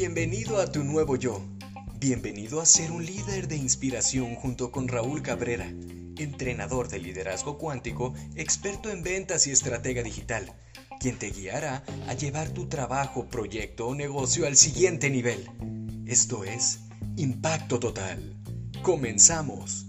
Bienvenido a tu nuevo yo. Bienvenido a ser un líder de inspiración junto con Raúl Cabrera, entrenador de liderazgo cuántico, experto en ventas y estratega digital, quien te guiará a llevar tu trabajo, proyecto o negocio al siguiente nivel. Esto es Impacto Total. Comenzamos.